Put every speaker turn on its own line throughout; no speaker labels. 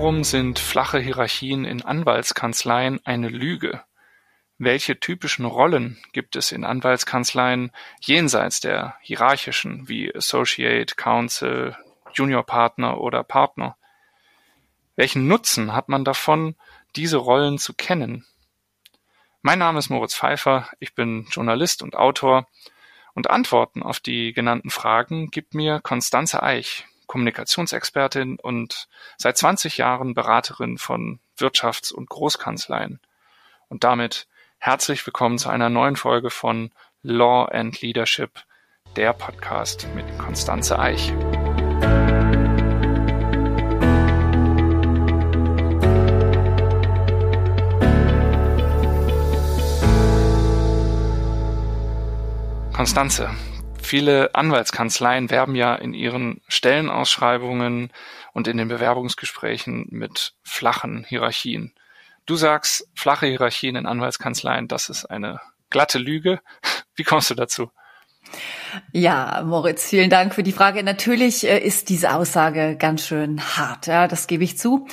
Warum sind flache Hierarchien in Anwaltskanzleien eine Lüge? Welche typischen Rollen gibt es in Anwaltskanzleien jenseits der hierarchischen wie Associate, Counsel, Junior Partner oder Partner? Welchen Nutzen hat man davon, diese Rollen zu kennen? Mein Name ist Moritz Pfeiffer, ich bin Journalist und Autor und Antworten auf die genannten Fragen gibt mir Konstanze Eich, Kommunikationsexpertin und seit 20 Jahren Beraterin von Wirtschafts- und Großkanzleien. Und damit herzlich willkommen zu einer neuen Folge von Law and Leadership, der Podcast mit Konstanze Eich. Konstanze, Viele Anwaltskanzleien werben ja in ihren Stellenausschreibungen und in den Bewerbungsgesprächen mit flachen Hierarchien. Du sagst, flache Hierarchien in Anwaltskanzleien, das ist eine glatte Lüge. Wie kommst du dazu?
Ja, Moritz, vielen Dank für die Frage. Natürlich äh, ist diese Aussage ganz schön hart, ja, das gebe ich zu.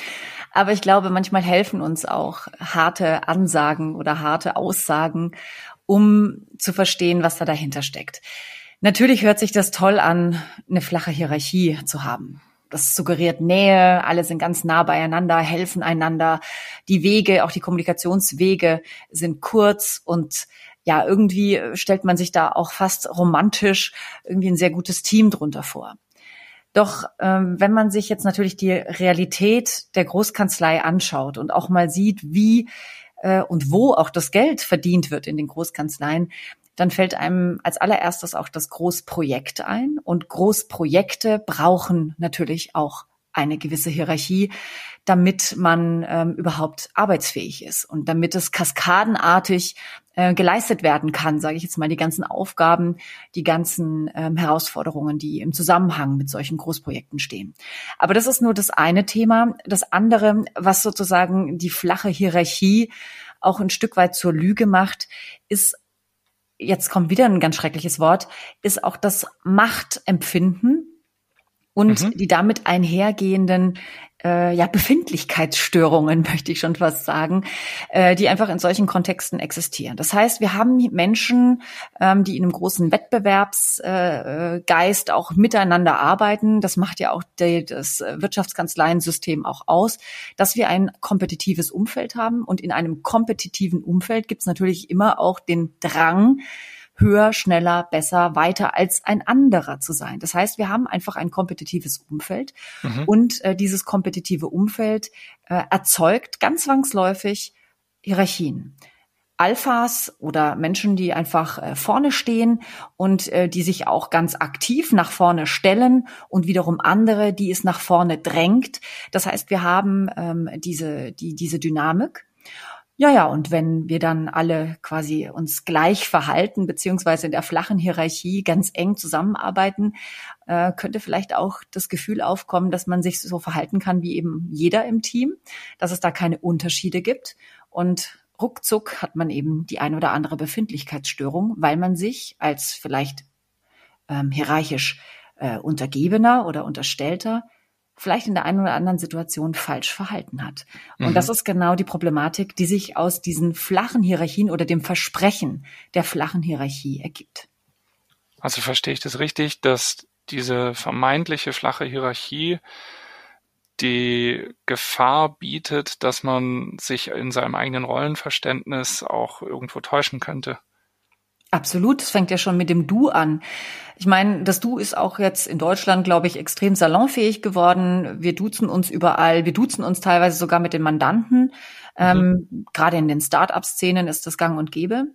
Aber ich glaube, manchmal helfen uns auch harte Ansagen oder harte Aussagen, um zu verstehen, was da dahinter steckt. Natürlich hört sich das toll an, eine flache Hierarchie zu haben. Das suggeriert Nähe, alle sind ganz nah beieinander, helfen einander. Die Wege, auch die Kommunikationswege sind kurz und ja, irgendwie stellt man sich da auch fast romantisch irgendwie ein sehr gutes Team drunter vor. Doch ähm, wenn man sich jetzt natürlich die Realität der Großkanzlei anschaut und auch mal sieht, wie äh, und wo auch das Geld verdient wird in den Großkanzleien, dann fällt einem als allererstes auch das Großprojekt ein. Und Großprojekte brauchen natürlich auch eine gewisse Hierarchie, damit man ähm, überhaupt arbeitsfähig ist und damit es kaskadenartig äh, geleistet werden kann, sage ich jetzt mal, die ganzen Aufgaben, die ganzen ähm, Herausforderungen, die im Zusammenhang mit solchen Großprojekten stehen. Aber das ist nur das eine Thema. Das andere, was sozusagen die flache Hierarchie auch ein Stück weit zur Lüge macht, ist jetzt kommt wieder ein ganz schreckliches Wort, ist auch das Machtempfinden und mhm. die damit einhergehenden äh, ja, Befindlichkeitsstörungen, möchte ich schon fast sagen, äh, die einfach in solchen Kontexten existieren. Das heißt, wir haben Menschen, ähm, die in einem großen Wettbewerbsgeist äh, auch miteinander arbeiten. Das macht ja auch die, das Wirtschaftskanzleiensystem auch aus, dass wir ein kompetitives Umfeld haben. Und in einem kompetitiven Umfeld gibt es natürlich immer auch den Drang, höher, schneller, besser, weiter als ein anderer zu sein. Das heißt, wir haben einfach ein kompetitives Umfeld mhm. und äh, dieses kompetitive Umfeld äh, erzeugt ganz zwangsläufig Hierarchien. Alphas oder Menschen, die einfach äh, vorne stehen und äh, die sich auch ganz aktiv nach vorne stellen und wiederum andere, die es nach vorne drängt. Das heißt, wir haben ähm, diese, die, diese Dynamik. Ja, ja, und wenn wir dann alle quasi uns gleich verhalten, beziehungsweise in der flachen Hierarchie ganz eng zusammenarbeiten, äh, könnte vielleicht auch das Gefühl aufkommen, dass man sich so verhalten kann wie eben jeder im Team, dass es da keine Unterschiede gibt. Und ruckzuck hat man eben die ein oder andere Befindlichkeitsstörung, weil man sich als vielleicht ähm, hierarchisch äh, Untergebener oder Unterstellter vielleicht in der einen oder anderen Situation falsch verhalten hat. Und mhm. das ist genau die Problematik, die sich aus diesen flachen Hierarchien oder dem Versprechen der flachen Hierarchie ergibt.
Also verstehe ich das richtig, dass diese vermeintliche flache Hierarchie die Gefahr bietet, dass man sich in seinem eigenen Rollenverständnis auch irgendwo täuschen könnte.
Absolut, es fängt ja schon mit dem Du an. Ich meine, das Du ist auch jetzt in Deutschland, glaube ich, extrem salonfähig geworden. Wir duzen uns überall, wir duzen uns teilweise sogar mit den Mandanten. Ähm, mhm. Ähm, gerade in den Start-up-Szenen ist das gang und gäbe.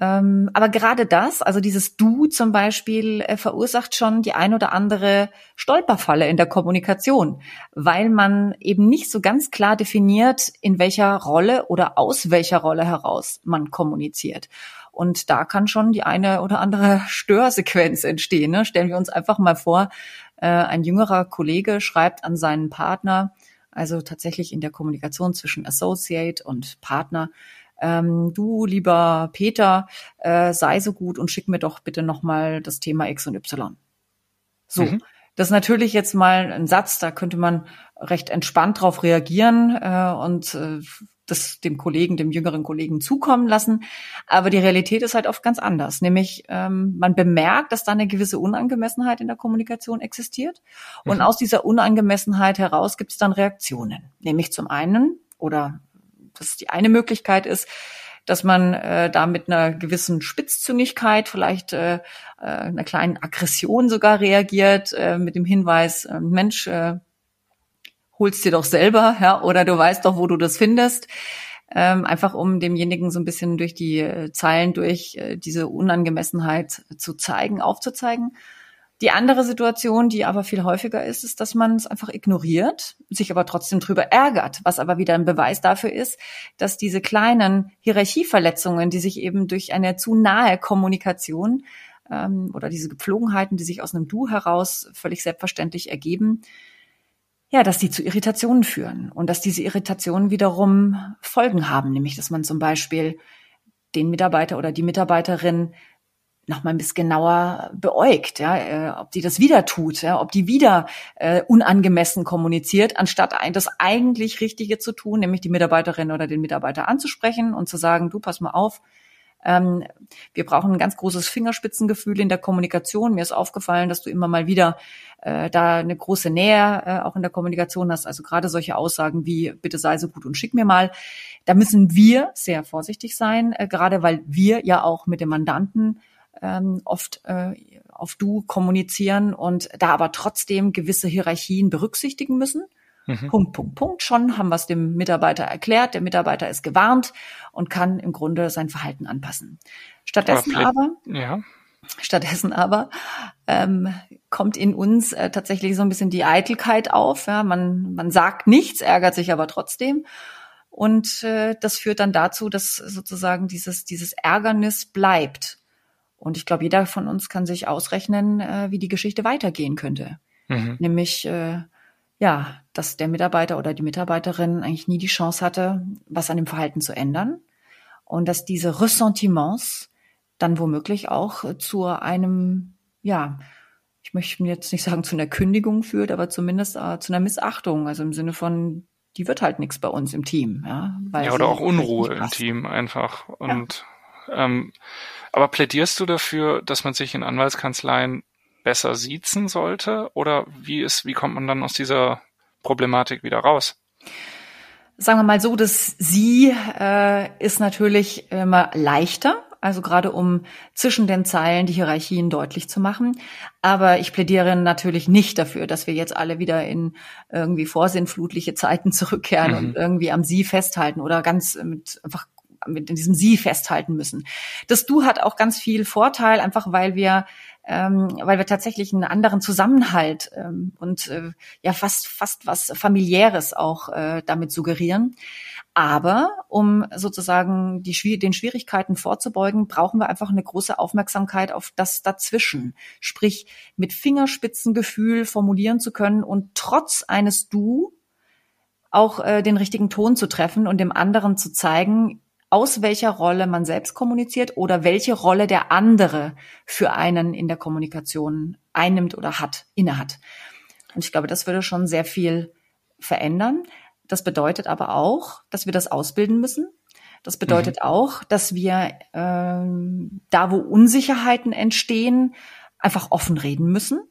Ähm, aber gerade das, also dieses Du zum Beispiel, äh, verursacht schon die ein oder andere Stolperfalle in der Kommunikation, weil man eben nicht so ganz klar definiert, in welcher Rolle oder aus welcher Rolle heraus man kommuniziert. Und da kann schon die eine oder andere Störsequenz entstehen. Ne? Stellen wir uns einfach mal vor, äh, ein jüngerer Kollege schreibt an seinen Partner, also tatsächlich in der Kommunikation zwischen Associate und Partner, ähm, du lieber Peter, äh, sei so gut und schick mir doch bitte nochmal das Thema X und Y. So. Mhm. Das ist natürlich jetzt mal ein Satz, da könnte man recht entspannt drauf reagieren äh, und äh, das dem Kollegen, dem jüngeren Kollegen zukommen lassen. Aber die Realität ist halt oft ganz anders. Nämlich ähm, man bemerkt, dass da eine gewisse Unangemessenheit in der Kommunikation existiert. Und mhm. aus dieser Unangemessenheit heraus gibt es dann Reaktionen. Nämlich zum einen, oder das die eine Möglichkeit ist, dass man äh, da mit einer gewissen Spitzzüngigkeit, vielleicht äh, äh, einer kleinen Aggression sogar reagiert, äh, mit dem Hinweis, äh, Mensch, äh, holst dir doch selber, ja, oder du weißt doch, wo du das findest. Ähm, einfach um demjenigen so ein bisschen durch die äh, Zeilen durch äh, diese Unangemessenheit zu zeigen, aufzuzeigen. Die andere Situation, die aber viel häufiger ist, ist, dass man es einfach ignoriert, sich aber trotzdem drüber ärgert, was aber wieder ein Beweis dafür ist, dass diese kleinen Hierarchieverletzungen, die sich eben durch eine zu nahe Kommunikation ähm, oder diese Gepflogenheiten, die sich aus einem Du heraus völlig selbstverständlich ergeben, ja, dass die zu Irritationen führen und dass diese Irritationen wiederum Folgen haben, nämlich dass man zum Beispiel den Mitarbeiter oder die Mitarbeiterin noch mal ein bisschen genauer beäugt, ja, äh, ob die das wieder tut, ja, ob die wieder äh, unangemessen kommuniziert, anstatt das eigentlich Richtige zu tun, nämlich die Mitarbeiterin oder den Mitarbeiter anzusprechen und zu sagen, du pass mal auf, ähm, wir brauchen ein ganz großes Fingerspitzengefühl in der Kommunikation. Mir ist aufgefallen, dass du immer mal wieder äh, da eine große Nähe äh, auch in der Kommunikation hast. Also gerade solche Aussagen wie bitte sei so gut und schick mir mal. Da müssen wir sehr vorsichtig sein, äh, gerade weil wir ja auch mit dem Mandanten ähm, oft äh, auf Du kommunizieren und da aber trotzdem gewisse Hierarchien berücksichtigen müssen. Mhm. Punkt, Punkt, Punkt. Schon haben wir es dem Mitarbeiter erklärt. Der Mitarbeiter ist gewarnt und kann im Grunde sein Verhalten anpassen. Stattdessen aber, aber ja. Stattdessen aber ähm, kommt in uns äh, tatsächlich so ein bisschen die Eitelkeit auf. Ja, man, man sagt nichts, ärgert sich aber trotzdem. Und äh, das führt dann dazu, dass sozusagen dieses, dieses Ärgernis bleibt. Und ich glaube, jeder von uns kann sich ausrechnen, äh, wie die Geschichte weitergehen könnte. Mhm. Nämlich, äh, ja, dass der Mitarbeiter oder die Mitarbeiterin eigentlich nie die Chance hatte, was an dem Verhalten zu ändern. Und dass diese Ressentiments dann womöglich auch zu einem, ja, ich möchte jetzt nicht sagen zu einer Kündigung führt, aber zumindest äh, zu einer Missachtung, also im Sinne von, die wird halt nichts bei uns im Team. Ja,
ja oder auch Unruhe im Team einfach. Und ja. ähm, aber plädierst du dafür, dass man sich in Anwaltskanzleien besser siezen sollte? Oder wie ist, wie kommt man dann aus dieser Problematik wieder raus?
Sagen wir mal so, das Sie äh, ist natürlich immer leichter, also gerade um zwischen den Zeilen die Hierarchien deutlich zu machen. Aber ich plädiere natürlich nicht dafür, dass wir jetzt alle wieder in irgendwie vorsinnflutliche Zeiten zurückkehren mhm. und irgendwie am Sie festhalten oder ganz mit einfach mit in diesem Sie festhalten müssen. Das Du hat auch ganz viel Vorteil, einfach weil wir ähm, weil wir tatsächlich einen anderen Zusammenhalt ähm, und äh, ja fast fast was familiäres auch äh, damit suggerieren. Aber um sozusagen die, den Schwierigkeiten vorzubeugen, brauchen wir einfach eine große Aufmerksamkeit auf das Dazwischen. Sprich, mit Fingerspitzengefühl formulieren zu können und trotz eines Du auch äh, den richtigen Ton zu treffen und dem anderen zu zeigen, aus welcher Rolle man selbst kommuniziert oder welche Rolle der andere für einen in der Kommunikation einnimmt oder hat, innehat. Und ich glaube, das würde schon sehr viel verändern. Das bedeutet aber auch, dass wir das ausbilden müssen. Das bedeutet mhm. auch, dass wir ähm, da, wo Unsicherheiten entstehen, einfach offen reden müssen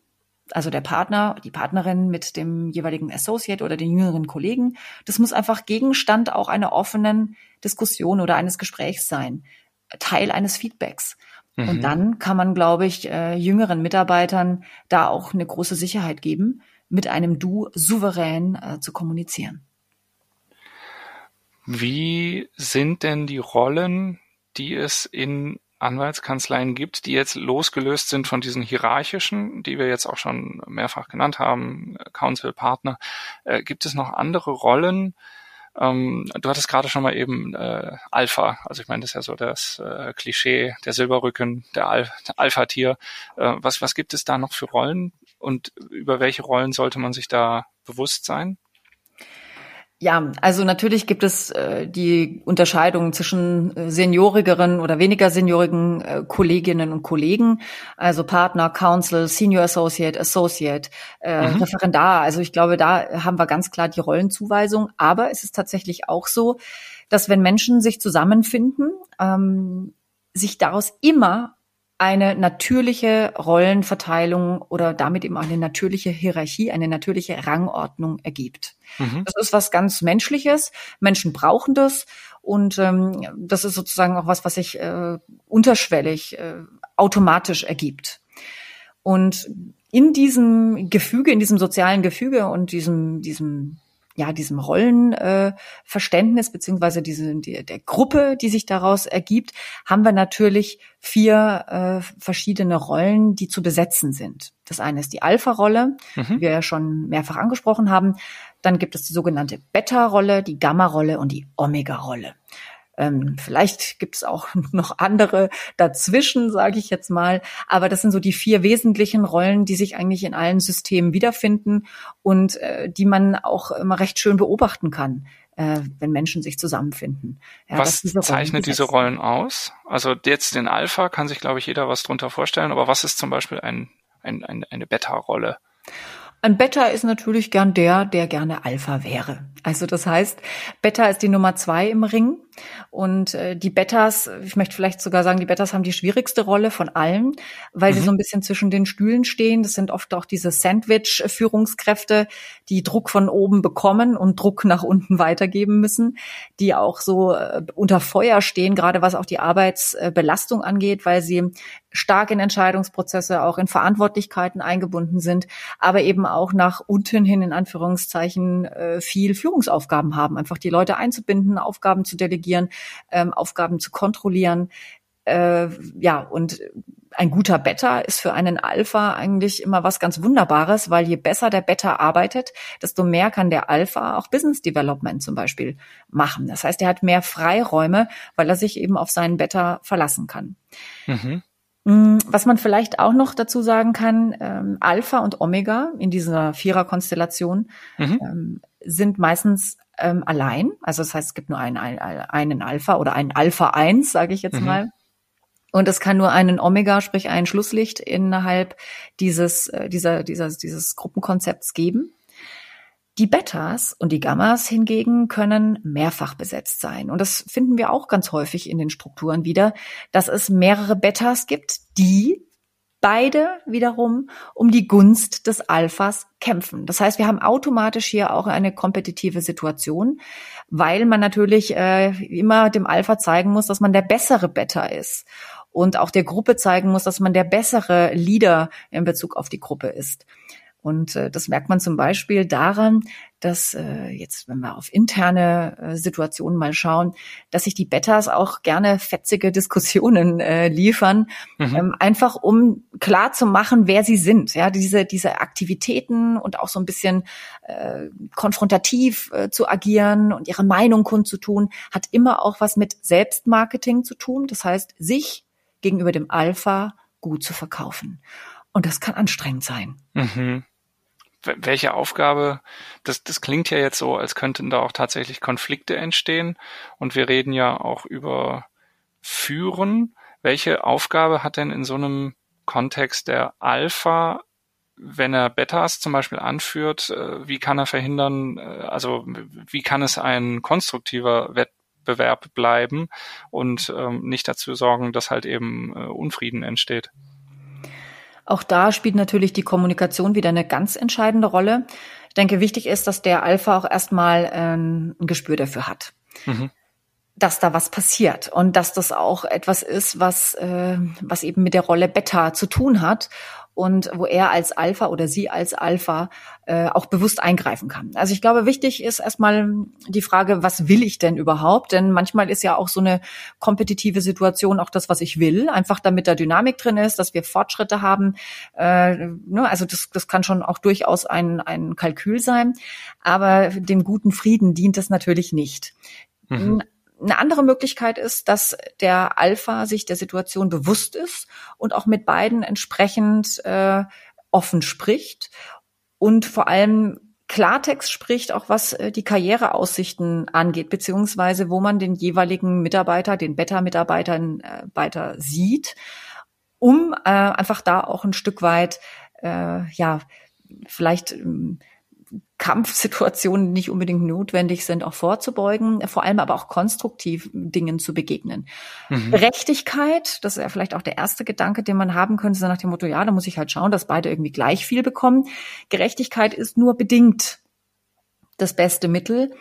also der Partner, die Partnerin mit dem jeweiligen Associate oder den jüngeren Kollegen. Das muss einfach Gegenstand auch einer offenen Diskussion oder eines Gesprächs sein, Teil eines Feedbacks. Mhm. Und dann kann man, glaube ich, äh, jüngeren Mitarbeitern da auch eine große Sicherheit geben, mit einem Du souverän äh, zu kommunizieren.
Wie sind denn die Rollen, die es in Anwaltskanzleien gibt, die jetzt losgelöst sind von diesen hierarchischen, die wir jetzt auch schon mehrfach genannt haben, Counsel, Partner. Äh, gibt es noch andere Rollen? Ähm, du hattest gerade schon mal eben äh, Alpha, also ich meine, das ist ja so das äh, Klischee, der Silberrücken, der, Al der Alpha-Tier. Äh, was, was gibt es da noch für Rollen und über welche Rollen sollte man sich da bewusst sein?
Ja, also natürlich gibt es äh, die Unterscheidung zwischen äh, seniorigeren oder weniger seniorigen äh, Kolleginnen und Kollegen, also Partner, Counsel, Senior Associate, Associate, äh, mhm. Referendar. Also ich glaube, da haben wir ganz klar die Rollenzuweisung. Aber es ist tatsächlich auch so, dass wenn Menschen sich zusammenfinden, ähm, sich daraus immer eine natürliche Rollenverteilung oder damit eben auch eine natürliche Hierarchie, eine natürliche Rangordnung ergibt. Mhm. Das ist was ganz Menschliches. Menschen brauchen das. Und ähm, das ist sozusagen auch was, was sich äh, unterschwellig äh, automatisch ergibt. Und in diesem Gefüge, in diesem sozialen Gefüge und diesem, diesem ja, diesem Rollenverständnis äh, beziehungsweise diese, die, der Gruppe, die sich daraus ergibt, haben wir natürlich vier äh, verschiedene Rollen, die zu besetzen sind. Das eine ist die Alpha-Rolle, mhm. die wir ja schon mehrfach angesprochen haben. Dann gibt es die sogenannte Beta-Rolle, die Gamma-Rolle und die Omega-Rolle. Ähm, vielleicht gibt es auch noch andere dazwischen, sage ich jetzt mal. Aber das sind so die vier wesentlichen Rollen, die sich eigentlich in allen Systemen wiederfinden und äh, die man auch immer recht schön beobachten kann äh, wenn Menschen sich zusammenfinden.
Ja, was diese zeichnet diese Rollen aus? Also jetzt den Alpha kann sich, glaube ich, jeder was drunter vorstellen, aber was ist zum Beispiel ein, ein, ein eine Beta-Rolle?
Ein Beta ist natürlich gern der, der gerne Alpha wäre. Also das heißt, Beta ist die Nummer zwei im Ring. Und äh, die Betas, ich möchte vielleicht sogar sagen, die Betas haben die schwierigste Rolle von allen, weil mhm. sie so ein bisschen zwischen den Stühlen stehen. Das sind oft auch diese Sandwich-Führungskräfte, die Druck von oben bekommen und Druck nach unten weitergeben müssen, die auch so äh, unter Feuer stehen, gerade was auch die Arbeitsbelastung angeht, weil sie stark in Entscheidungsprozesse, auch in Verantwortlichkeiten eingebunden sind, aber eben auch nach unten hin in Anführungszeichen äh, viel Führungsaufgaben haben, einfach die Leute einzubinden, Aufgaben zu delegieren, ähm, Aufgaben zu kontrollieren. Äh, ja, und ein guter Beta ist für einen Alpha eigentlich immer was ganz Wunderbares, weil je besser der Beta arbeitet, desto mehr kann der Alpha auch Business Development zum Beispiel machen. Das heißt, er hat mehr Freiräume, weil er sich eben auf seinen Beta verlassen kann. Mhm. Mm, was man vielleicht auch noch dazu sagen kann, ähm, Alpha und Omega in dieser Vierer-Konstellation mhm. ähm, sind meistens ähm, allein. Also das heißt, es gibt nur einen, einen Alpha oder einen Alpha 1, sage ich jetzt mhm. mal. Und es kann nur einen Omega, sprich ein Schlusslicht innerhalb dieses, äh, dieser, dieser, dieses Gruppenkonzepts geben. Die Betas und die Gammas hingegen können mehrfach besetzt sein. Und das finden wir auch ganz häufig in den Strukturen wieder, dass es mehrere Betas gibt, die beide wiederum um die Gunst des Alphas kämpfen. Das heißt, wir haben automatisch hier auch eine kompetitive Situation, weil man natürlich äh, immer dem Alpha zeigen muss, dass man der bessere Beta ist und auch der Gruppe zeigen muss, dass man der bessere Leader in Bezug auf die Gruppe ist. Und äh, das merkt man zum Beispiel daran, dass äh, jetzt, wenn wir auf interne äh, Situationen mal schauen, dass sich die Betas auch gerne fetzige Diskussionen äh, liefern, mhm. ähm, einfach um klar zu machen, wer sie sind. Ja, diese diese Aktivitäten und auch so ein bisschen äh, konfrontativ äh, zu agieren und ihre Meinung kundzutun, hat immer auch was mit Selbstmarketing zu tun. Das heißt, sich gegenüber dem Alpha gut zu verkaufen. Und das kann anstrengend sein.
Mhm welche Aufgabe, das, das klingt ja jetzt so, als könnten da auch tatsächlich Konflikte entstehen. Und wir reden ja auch über Führen. Welche Aufgabe hat denn in so einem Kontext der Alpha, wenn er Betas zum Beispiel anführt, äh, wie kann er verhindern, äh, also wie kann es ein konstruktiver Wettbewerb bleiben und ähm, nicht dazu sorgen, dass halt eben äh, Unfrieden entsteht?
Auch da spielt natürlich die Kommunikation wieder eine ganz entscheidende Rolle. Ich denke, wichtig ist, dass der Alpha auch erstmal ähm, ein Gespür dafür hat. Mhm. dass da was passiert und dass das auch etwas ist, was, äh, was eben mit der Rolle Beta zu tun hat und wo er als Alpha oder sie als Alpha äh, auch bewusst eingreifen kann. Also ich glaube, wichtig ist erstmal die Frage, was will ich denn überhaupt? Denn manchmal ist ja auch so eine kompetitive Situation auch das, was ich will, einfach damit da Dynamik drin ist, dass wir Fortschritte haben. Äh, ne? Also das, das kann schon auch durchaus ein, ein Kalkül sein, aber dem guten Frieden dient es natürlich nicht. Mhm. Eine andere Möglichkeit ist, dass der Alpha sich der Situation bewusst ist und auch mit beiden entsprechend äh, offen spricht und vor allem Klartext spricht, auch was äh, die Karriereaussichten angeht, beziehungsweise wo man den jeweiligen Mitarbeiter, den Beta-Mitarbeitern äh, weiter sieht, um äh, einfach da auch ein Stück weit, äh, ja, vielleicht ähm, Kampfsituationen nicht unbedingt notwendig sind, auch vorzubeugen, vor allem aber auch konstruktiv Dingen zu begegnen. Mhm. Gerechtigkeit, das ist ja vielleicht auch der erste Gedanke, den man haben könnte, so nach dem Motto, ja, da muss ich halt schauen, dass beide irgendwie gleich viel bekommen. Gerechtigkeit ist nur bedingt das beste Mittel,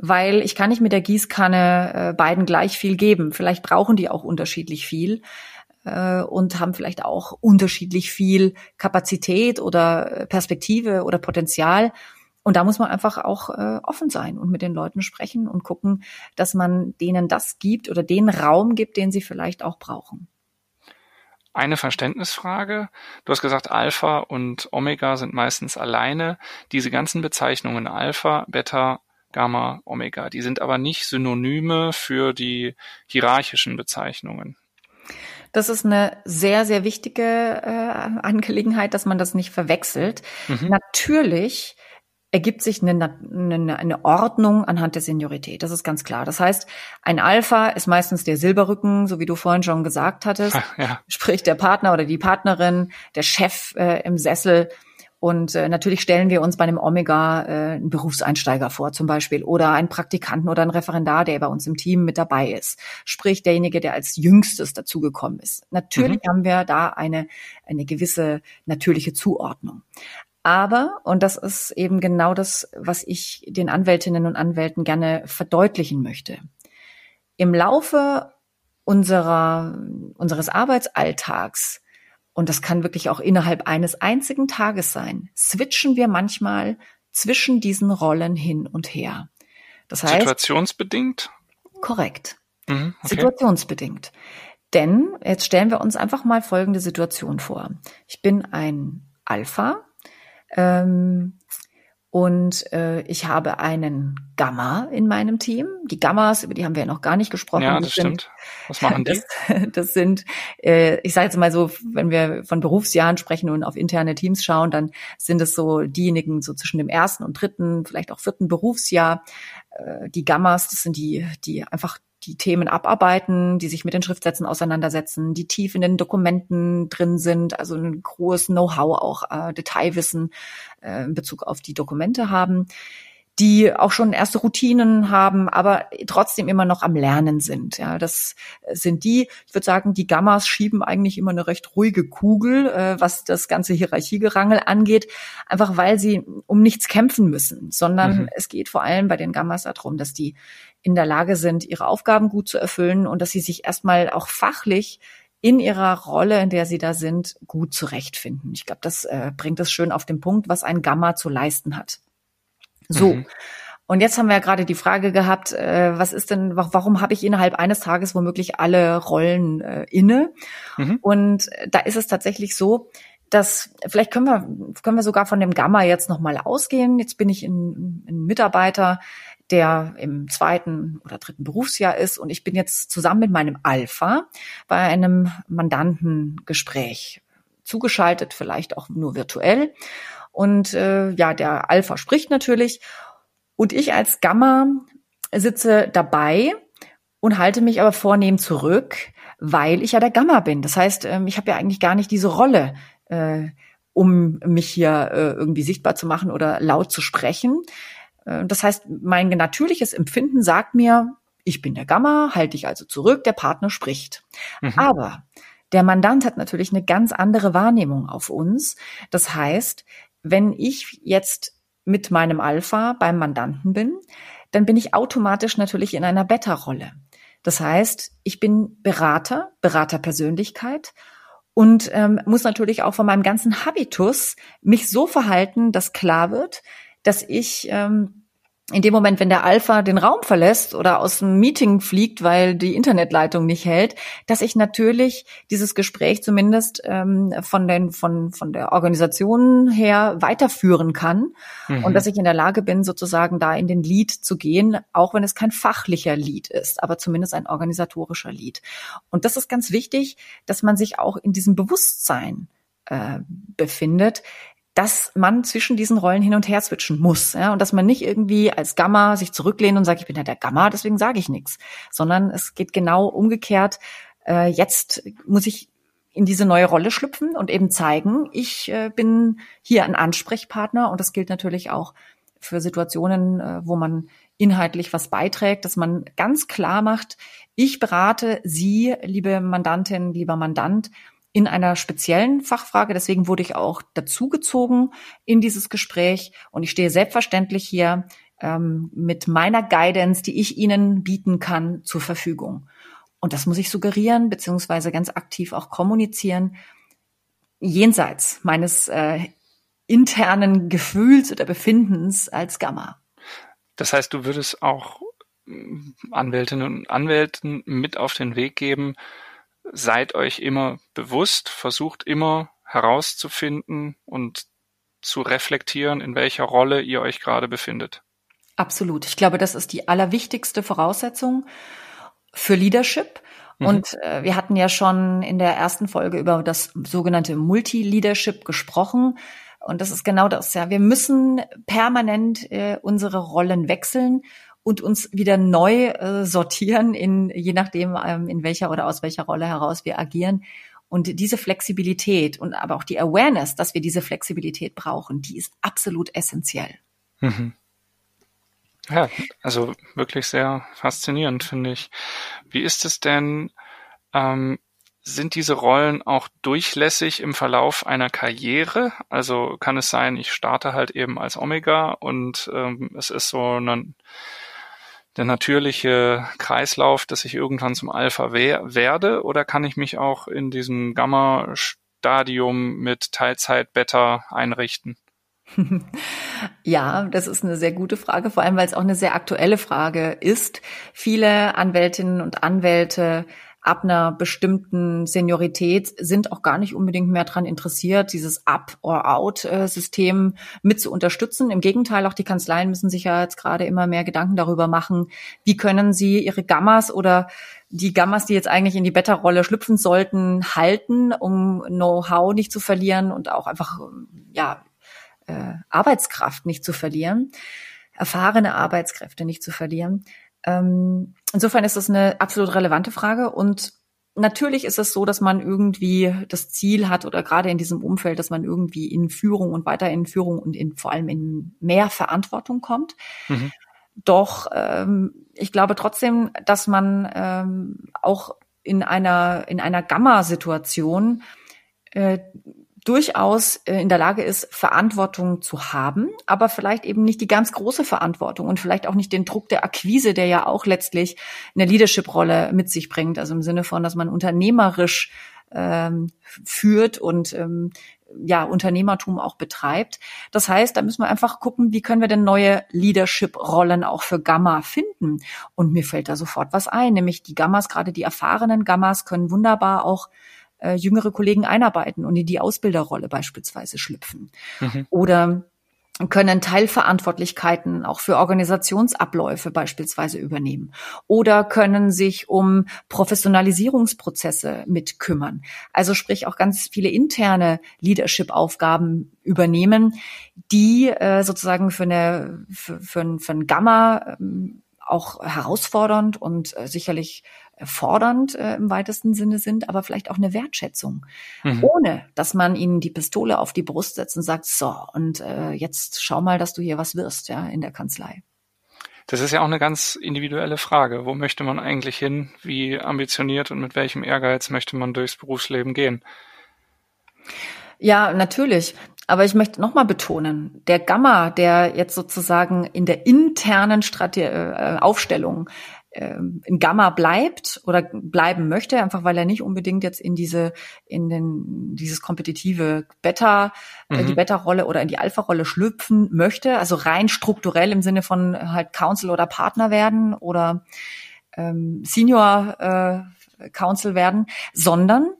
weil ich kann nicht mit der Gießkanne äh, beiden gleich viel geben. Vielleicht brauchen die auch unterschiedlich viel äh, und haben vielleicht auch unterschiedlich viel Kapazität oder Perspektive oder Potenzial. Und da muss man einfach auch äh, offen sein und mit den Leuten sprechen und gucken, dass man denen das gibt oder den Raum gibt, den sie vielleicht auch brauchen.
Eine Verständnisfrage. Du hast gesagt, Alpha und Omega sind meistens alleine. Diese ganzen Bezeichnungen Alpha, Beta, Gamma, Omega, die sind aber nicht Synonyme für die hierarchischen Bezeichnungen.
Das ist eine sehr, sehr wichtige äh, Angelegenheit, dass man das nicht verwechselt. Mhm. Natürlich ergibt sich eine, eine, eine Ordnung anhand der Seniorität. Das ist ganz klar. Das heißt, ein Alpha ist meistens der Silberrücken, so wie du vorhin schon gesagt hattest, ja. sprich der Partner oder die Partnerin, der Chef äh, im Sessel. Und äh, natürlich stellen wir uns bei einem Omega äh, einen Berufseinsteiger vor, zum Beispiel, oder einen Praktikanten oder einen Referendar, der bei uns im Team mit dabei ist. Sprich, derjenige, der als jüngstes dazugekommen ist. Natürlich mhm. haben wir da eine, eine gewisse natürliche Zuordnung. Aber, und das ist eben genau das, was ich den Anwältinnen und Anwälten gerne verdeutlichen möchte. Im Laufe unserer, unseres Arbeitsalltags, und das kann wirklich auch innerhalb eines einzigen Tages sein, switchen wir manchmal zwischen diesen Rollen hin und her.
Das heißt. Situationsbedingt?
Korrekt. Mhm, okay. Situationsbedingt. Denn jetzt stellen wir uns einfach mal folgende Situation vor. Ich bin ein Alpha, ähm, und äh, ich habe einen Gamma in meinem Team. Die Gammas, über die haben wir ja noch gar nicht gesprochen.
Ja, das, das stimmt. Sind, Was machen die?
Das, das sind, äh, ich sage jetzt mal so, wenn wir von Berufsjahren sprechen und auf interne Teams schauen, dann sind es so diejenigen so zwischen dem ersten und dritten, vielleicht auch vierten Berufsjahr. Äh, die Gammas, das sind die, die einfach die Themen abarbeiten, die sich mit den Schriftsätzen auseinandersetzen, die tief in den Dokumenten drin sind, also ein großes Know-how, auch äh, Detailwissen äh, in Bezug auf die Dokumente haben, die auch schon erste Routinen haben, aber trotzdem immer noch am Lernen sind. Ja, das sind die, ich würde sagen, die Gammas schieben eigentlich immer eine recht ruhige Kugel, äh, was das ganze Hierarchiegerangel angeht, einfach weil sie um nichts kämpfen müssen, sondern mhm. es geht vor allem bei den Gammas darum, dass die in der Lage sind, ihre Aufgaben gut zu erfüllen und dass sie sich erstmal auch fachlich in ihrer Rolle, in der sie da sind, gut zurechtfinden. Ich glaube, das äh, bringt es schön auf den Punkt, was ein Gamma zu leisten hat. So. Mhm. Und jetzt haben wir ja gerade die Frage gehabt, äh, was ist denn, warum habe ich innerhalb eines Tages womöglich alle Rollen äh, inne? Mhm. Und da ist es tatsächlich so, dass vielleicht können wir können wir sogar von dem Gamma jetzt noch mal ausgehen. Jetzt bin ich ein, ein Mitarbeiter, der im zweiten oder dritten Berufsjahr ist und ich bin jetzt zusammen mit meinem Alpha bei einem Mandantengespräch zugeschaltet, vielleicht auch nur virtuell. Und äh, ja, der Alpha spricht natürlich und ich als Gamma sitze dabei und halte mich aber vornehm zurück, weil ich ja der Gamma bin. Das heißt, ähm, ich habe ja eigentlich gar nicht diese Rolle, äh, um mich hier äh, irgendwie sichtbar zu machen oder laut zu sprechen. Äh, das heißt, mein natürliches Empfinden sagt mir, ich bin der Gamma, halte dich also zurück, der Partner spricht. Mhm. Aber der Mandant hat natürlich eine ganz andere Wahrnehmung auf uns. Das heißt, wenn ich jetzt mit meinem Alpha beim Mandanten bin, dann bin ich automatisch natürlich in einer Beta-Rolle. Das heißt, ich bin Berater, Beraterpersönlichkeit und ähm, muss natürlich auch von meinem ganzen Habitus mich so verhalten, dass klar wird, dass ich ähm, in dem Moment, wenn der Alpha den Raum verlässt oder aus dem Meeting fliegt, weil die Internetleitung nicht hält, dass ich natürlich dieses Gespräch zumindest ähm, von, den, von, von der Organisation her weiterführen kann mhm. und dass ich in der Lage bin, sozusagen da in den Lead zu gehen, auch wenn es kein fachlicher Lead ist, aber zumindest ein organisatorischer Lead. Und das ist ganz wichtig, dass man sich auch in diesem Bewusstsein äh, befindet, dass man zwischen diesen Rollen hin und her switchen muss, ja, und dass man nicht irgendwie als Gamma sich zurücklehnt und sagt, ich bin ja der Gamma, deswegen sage ich nichts, sondern es geht genau umgekehrt. Äh, jetzt muss ich in diese neue Rolle schlüpfen und eben zeigen, ich äh, bin hier ein Ansprechpartner und das gilt natürlich auch für Situationen, äh, wo man inhaltlich was beiträgt, dass man ganz klar macht, ich berate Sie, liebe Mandantin, lieber Mandant, in einer speziellen Fachfrage. Deswegen wurde ich auch dazugezogen in dieses Gespräch und ich stehe selbstverständlich hier ähm, mit meiner Guidance, die ich Ihnen bieten kann, zur Verfügung. Und das muss ich suggerieren, beziehungsweise ganz aktiv auch kommunizieren, jenseits meines äh, internen Gefühls oder Befindens als Gamma.
Das heißt, du würdest auch Anwältinnen und Anwälten mit auf den Weg geben, seid euch immer bewusst, versucht immer herauszufinden und zu reflektieren, in welcher Rolle ihr euch gerade befindet.
Absolut. Ich glaube, das ist die allerwichtigste Voraussetzung für Leadership. Mhm. Und äh, wir hatten ja schon in der ersten Folge über das sogenannte Multi-Leadership gesprochen. Und das ist genau das, ja. Wir müssen permanent äh, unsere Rollen wechseln und uns wieder neu äh, sortieren, in, je nachdem, ähm, in welcher oder aus welcher Rolle heraus wir agieren. Und diese Flexibilität und aber auch die Awareness, dass wir diese Flexibilität brauchen, die ist absolut essentiell. Mhm.
Ja, also wirklich sehr faszinierend, finde ich. Wie ist es denn, ähm, sind diese Rollen auch durchlässig im Verlauf einer Karriere? Also kann es sein, ich starte halt eben als Omega und ähm, es ist so ein der natürliche Kreislauf, dass ich irgendwann zum Alpha werde? Oder kann ich mich auch in diesem Gamma-Stadium mit Teilzeit Beta einrichten?
Ja, das ist eine sehr gute Frage, vor allem weil es auch eine sehr aktuelle Frage ist. Viele Anwältinnen und Anwälte ab einer bestimmten Seniorität sind auch gar nicht unbedingt mehr dran interessiert, dieses Up-or-Out-System mit zu unterstützen. Im Gegenteil, auch die Kanzleien müssen sich ja jetzt gerade immer mehr Gedanken darüber machen, wie können sie ihre Gammas oder die Gammas, die jetzt eigentlich in die Beta-Rolle schlüpfen sollten, halten, um Know-how nicht zu verlieren und auch einfach, ja, äh, Arbeitskraft nicht zu verlieren, erfahrene Arbeitskräfte nicht zu verlieren. Ähm, insofern ist das eine absolut relevante Frage und Natürlich ist es so, dass man irgendwie das Ziel hat oder gerade in diesem Umfeld, dass man irgendwie in Führung und weiter in Führung und in, vor allem in mehr Verantwortung kommt. Mhm. Doch ähm, ich glaube trotzdem, dass man ähm, auch in einer in einer Gamma-Situation äh, durchaus äh, in der Lage ist, Verantwortung zu haben, aber vielleicht eben nicht die ganz große Verantwortung und vielleicht auch nicht den Druck der Akquise, der ja auch letztlich eine Leadership-Rolle mit sich bringt. Also im Sinne von, dass man unternehmerisch ähm, führt und ähm, ja Unternehmertum auch betreibt. Das heißt, da müssen wir einfach gucken, wie können wir denn neue Leadership-Rollen auch für Gamma finden. Und mir fällt da sofort was ein, nämlich die Gammas, gerade die erfahrenen Gammas können wunderbar auch äh, jüngere Kollegen einarbeiten und in die Ausbilderrolle beispielsweise schlüpfen. Mhm. Oder können Teilverantwortlichkeiten auch für Organisationsabläufe beispielsweise übernehmen oder können sich um Professionalisierungsprozesse mit kümmern. Also sprich auch ganz viele interne Leadership-Aufgaben übernehmen, die äh, sozusagen für eine für, für, ein, für ein Gamma ähm, auch herausfordernd und äh, sicherlich fordernd äh, im weitesten Sinne sind, aber vielleicht auch eine Wertschätzung, mhm. ohne dass man ihnen die Pistole auf die Brust setzt und sagt, so, und äh, jetzt schau mal, dass du hier was wirst, ja, in der Kanzlei.
Das ist ja auch eine ganz individuelle Frage. Wo möchte man eigentlich hin? Wie ambitioniert und mit welchem Ehrgeiz möchte man durchs Berufsleben gehen?
Ja, natürlich. Aber ich möchte nochmal betonen, der Gamma, der jetzt sozusagen in der internen Strategie, äh, Aufstellung in Gamma bleibt oder bleiben möchte, einfach weil er nicht unbedingt jetzt in diese, in den, dieses kompetitive Beta, äh, mhm. die Beta-Rolle oder in die Alpha-Rolle schlüpfen möchte, also rein strukturell im Sinne von halt Council oder Partner werden oder ähm, Senior äh, Council werden, sondern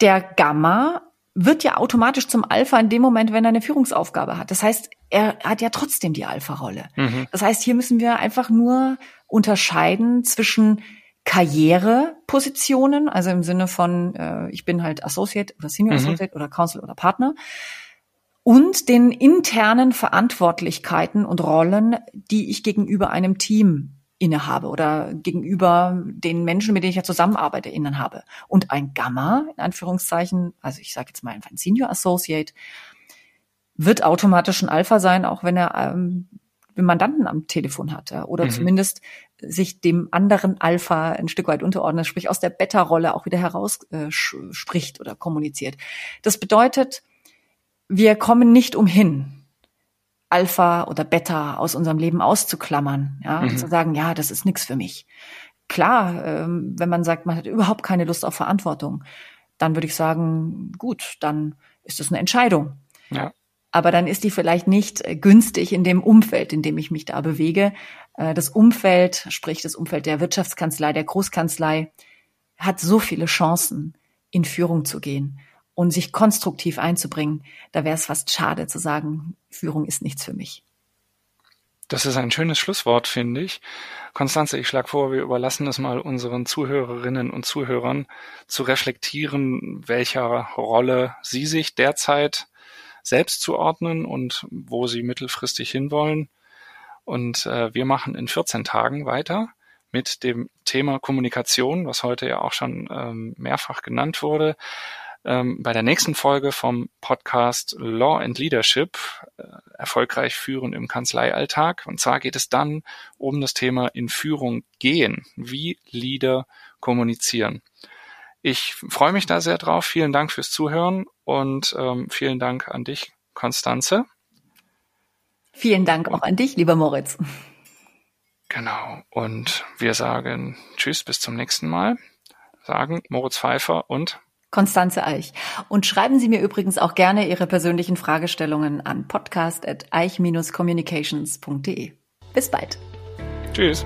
der Gamma wird ja automatisch zum Alpha in dem Moment, wenn er eine Führungsaufgabe hat. Das heißt, er hat ja trotzdem die Alpha-Rolle. Mhm. Das heißt, hier müssen wir einfach nur unterscheiden zwischen Karrierepositionen, also im Sinne von, äh, ich bin halt Associate oder Senior mhm. Associate oder Counsel oder Partner, und den internen Verantwortlichkeiten und Rollen, die ich gegenüber einem Team innehabe oder gegenüber den Menschen, mit denen ich ja zusammenarbeite, innehabe. Und ein Gamma, in Anführungszeichen, also ich sage jetzt mal ein Senior Associate, wird automatisch ein Alpha sein, auch wenn er ähm, den Mandanten am Telefon hat ja, oder mhm. zumindest sich dem anderen Alpha ein Stück weit unterordnet, sprich aus der Beta-Rolle auch wieder heraus äh, spricht oder kommuniziert. Das bedeutet, wir kommen nicht umhin, Alpha oder Beta aus unserem Leben auszuklammern, ja, mhm. und zu sagen, ja, das ist nichts für mich. Klar, ähm, wenn man sagt, man hat überhaupt keine Lust auf Verantwortung, dann würde ich sagen, gut, dann ist das eine Entscheidung. Ja. Aber dann ist die vielleicht nicht äh, günstig in dem Umfeld, in dem ich mich da bewege. Äh, das Umfeld, sprich das Umfeld der Wirtschaftskanzlei, der Großkanzlei, hat so viele Chancen, in Führung zu gehen und sich konstruktiv einzubringen, da wäre es fast schade zu sagen, Führung ist nichts für mich.
Das ist ein schönes Schlusswort, finde ich. Konstanze, ich schlage vor, wir überlassen es mal unseren Zuhörerinnen und Zuhörern zu reflektieren, welcher Rolle sie sich derzeit selbst zuordnen und wo sie mittelfristig hinwollen. Und äh, wir machen in 14 Tagen weiter mit dem Thema Kommunikation, was heute ja auch schon ähm, mehrfach genannt wurde ähm, bei der nächsten Folge vom Podcast Law and Leadership äh, erfolgreich führen im Kanzleialltag. Und zwar geht es dann um das Thema in Führung gehen, wie Leader kommunizieren. Ich freue mich da sehr drauf. Vielen Dank fürs Zuhören und ähm, vielen Dank an dich, Konstanze.
Vielen Dank auch an dich, lieber Moritz.
Genau. Und wir sagen Tschüss, bis zum nächsten Mal. Sagen Moritz Pfeiffer und
Konstanze Eich. Und schreiben Sie mir übrigens auch gerne Ihre persönlichen Fragestellungen an podcast.eich-communications.de. Bis bald.
Tschüss.